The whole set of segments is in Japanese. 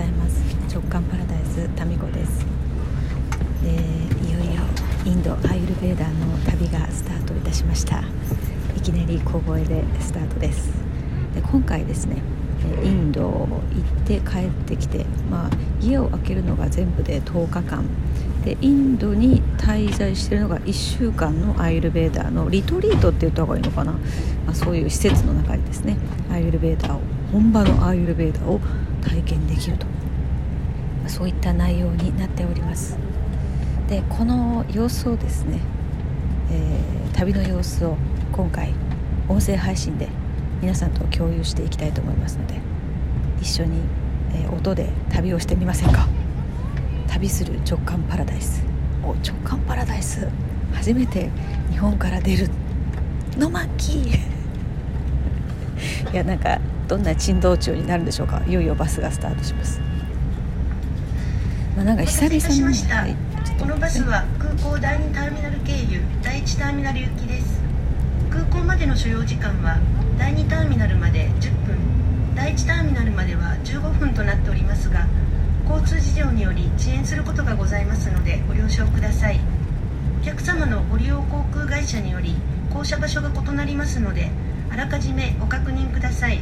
ざいます。直感パラダイスタミコです。でいよいよインドアイルベーダーの旅がスタートいたしました。いきなり小声でスタートです。で今回ですねインド行って帰ってきて、まあ、家を空けるのが全部で10日間。でインドに滞在しているのが1週間のアイルベーダーのリトリートって言った方がいいのかな、まあ、そういう施設の中にですね。アイルベーダーを本場のアーユルベーダーを体験できると。そういった内容になっております。でこの様子をですね、えー、旅の様子を今回音声配信で皆さんと共有していきたいと思いますので一緒に、えー、音で旅をしてみませんか。旅する直感パラダイス。お直感パラダイス。初めて日本から出る。の巻。いやなんかどんな珍道中になるんでしょうか？いよいよバスがスタートします、まあ、なんか久々に、はい、このバスは空港第2ターミナル経由第1ターミナル行きです。空港までの所要時間は第2ターミナルまで10分第1ターミナルまでは15分となっておりますが交通事情により遅延することがございますのでご了承ください。お客様のご利用航空会社により降車場所が異なりますのであらかじめご確認ください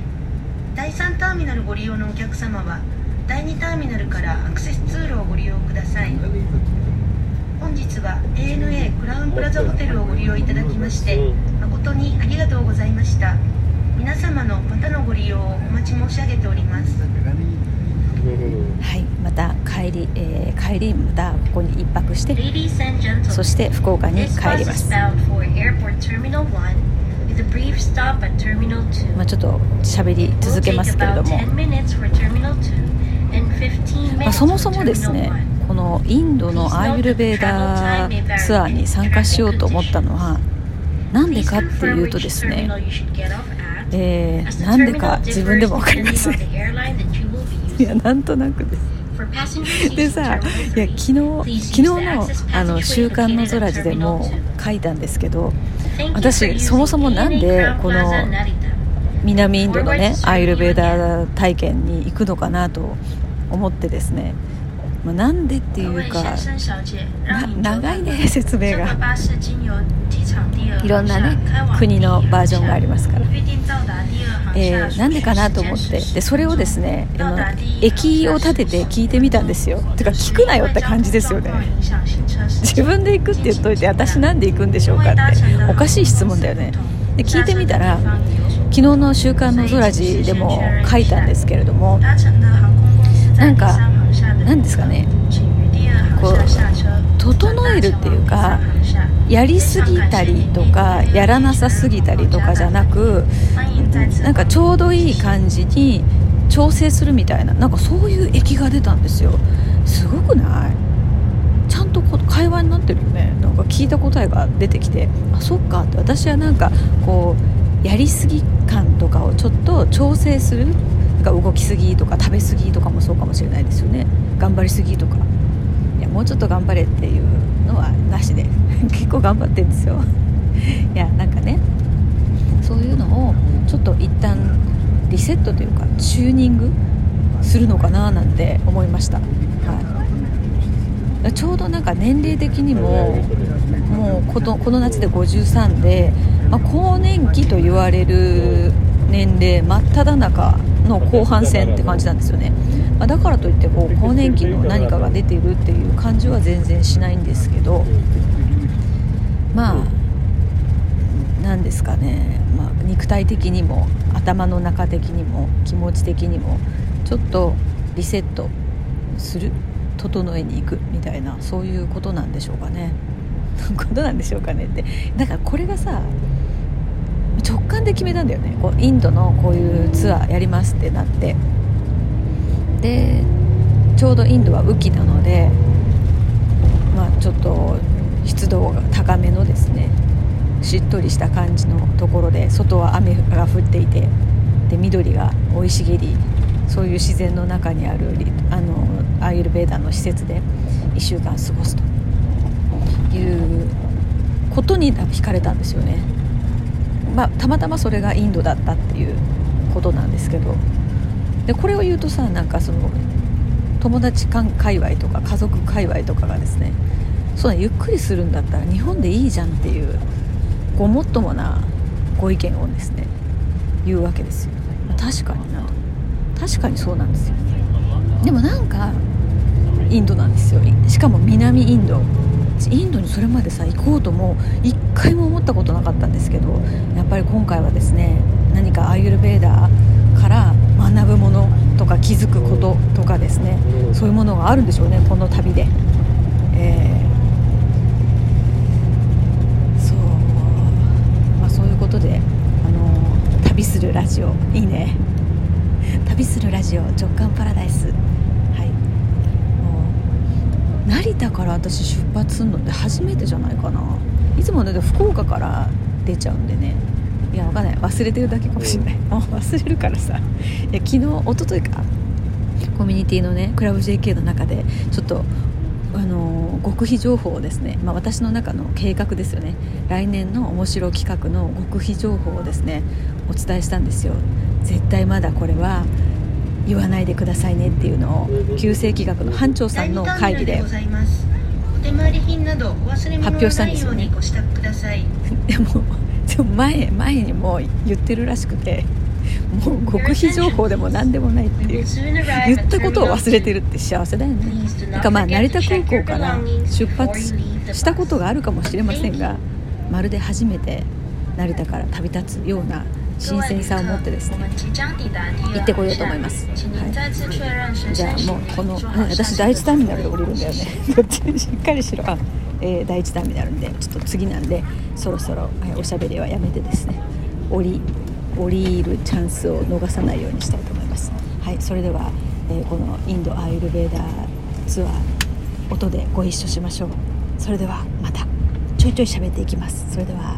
第3ターミナルご利用のお客様は第2ターミナルからアクセス通路をご利用ください。本日は ANA クラウンプラザホテルをご利用いただきまして誠にありがとうございました。皆様のまたのご利用をお待ち申し上げております。はいまた帰り、えー、帰りまたここに一泊してそして福岡に帰りますまあ、ちょっと喋り続けますけれども、まあ、そもそもですねこのインドのアーユルベーダーツアーに参加しようと思ったのはなんでかっていうとですね、えー、なんでか自分でも分かりません。いやなんとなくです。でさいや昨日昨日のあの「週刊の空地」でも書いたんですけど私そもそもなんでこの南インドのねアイルベーダー体験に行くのかなと思ってですねまあ、なんでっていうか長いね説明が。いろんなね国のバージョンがありますから、えー、なんでかなと思って。でそれをですねあの駅を立てて聞いてみたんですよ。てか聞くなよって感じですよね。自分で行くって言っといて私なんで行くんでしょうかっておかしい質問だよね。で聞いてみたら昨日の「週刊の空地」でも書いたんですけれどもなんか何ですかね。こう整えるっていうかやりすぎたりとかやらなさすぎたりとかじゃなくなんかちょうどいい感じに調整するみたいななんかそういう液が出たんですよ。すごくない？ちゃんとこ会話になってるよね。なんか聞いた答えが出てきてあそっか。って私はなんかこうやりすぎ感とかをちょっと調整するか動きすぎとか食べ過ぎとかもそうかもしれないですよね。頑張りすぎとか。いやもうちょっと頑張れっていうのはなしで。結構頑張ってるんですよ。いやなんかね。そういうのをちょっと一旦リセットというかチューニングするのかななんて思いました、はい、ちょうどなんか年齢的にももうこのこの夏で53で、まあ、更年期と言われる年齢真っ只中の後半戦って感じなんですよね、まあ、だからといってこう更年期の何かが出ているっていう感じは全然しないんですけどまあ何ですかね、まあ、肉体的にも頭の中的にも気持ち的にもちょっとリセットする整えに行くみたいなそういうことなんでしょうかね。ことなんでしょうかねって。だからこれがさ直感で決めたんだよねこうインドのこういうツアーやりますってなってでちょうどインドは雨季なのでまあちょっと湿度が高めのですねしっとりした感じのところで外は雨が降っていてで緑が生い茂りそういう自然の中にあるあのアーユルベーダの施設で1週間過ごすということに惹かれたんですよね。まあ、たまたまそれがインドだったっていうことなんですけど。でこれを言うとさなんかその友達間界隈とか家族界隈とかがですねそんなゆっくりするんだったら日本でいいじゃんっていうごもっともなご意見をですね言うわけですよ。確かにな。確かにそうなんですよ。でもなんかインドなんですよ。しかも南インド。インドにそれまでさ行こうとも一回も思ったことなかったんですけどやっぱり今回はですね何かアーユルベーダーから学ぶものとか気づくこととかですねそういうものがあるんでしょうねこの旅で。えー、そうまあそういうことで、あの旅するラジオいいね旅するラジオ直感パラダイス成田から私出発するのって初めてじゃないかな。いつもね福岡から出ちゃうんでね。いやわかんない。忘れてるだけかもしれない。もう忘れるからさ。いや昨日一昨日か。コミュニティのねクラブ JK の中でちょっとあの極秘情報をですね、まあ、私の中の計画ですよね。来年の面白企画の極秘情報をですねお伝えしたんですよ。絶対まだこれは言わないでくださいねっていうのを旧世紀学の班長さんの会議で発表したんですよね でもでも前前にも言ってるらしくてもう極秘情報でも何でもないっていう言ったことを忘れてるって幸せだよね。なんかまあ成田空港から出発したことがあるかもしれませんがまるで初めて成田から旅立つような新鮮さを持ってですね行ってこようと思います、はい、じゃあもうこの私第一ターミナルで降りるんだよね。こっちにしっかりしろ。あ、えー、第一ターミナルで。ちょっと次なんでそろそろ、えおしゃべりはやめてですね。降り降りるチャンスを逃さないようにしたいと思います。はいそれでは、えー、このインドアイルベーダーツアー音でご一緒しましょう。それではまた。ちょいちょい喋っていきます。それでは。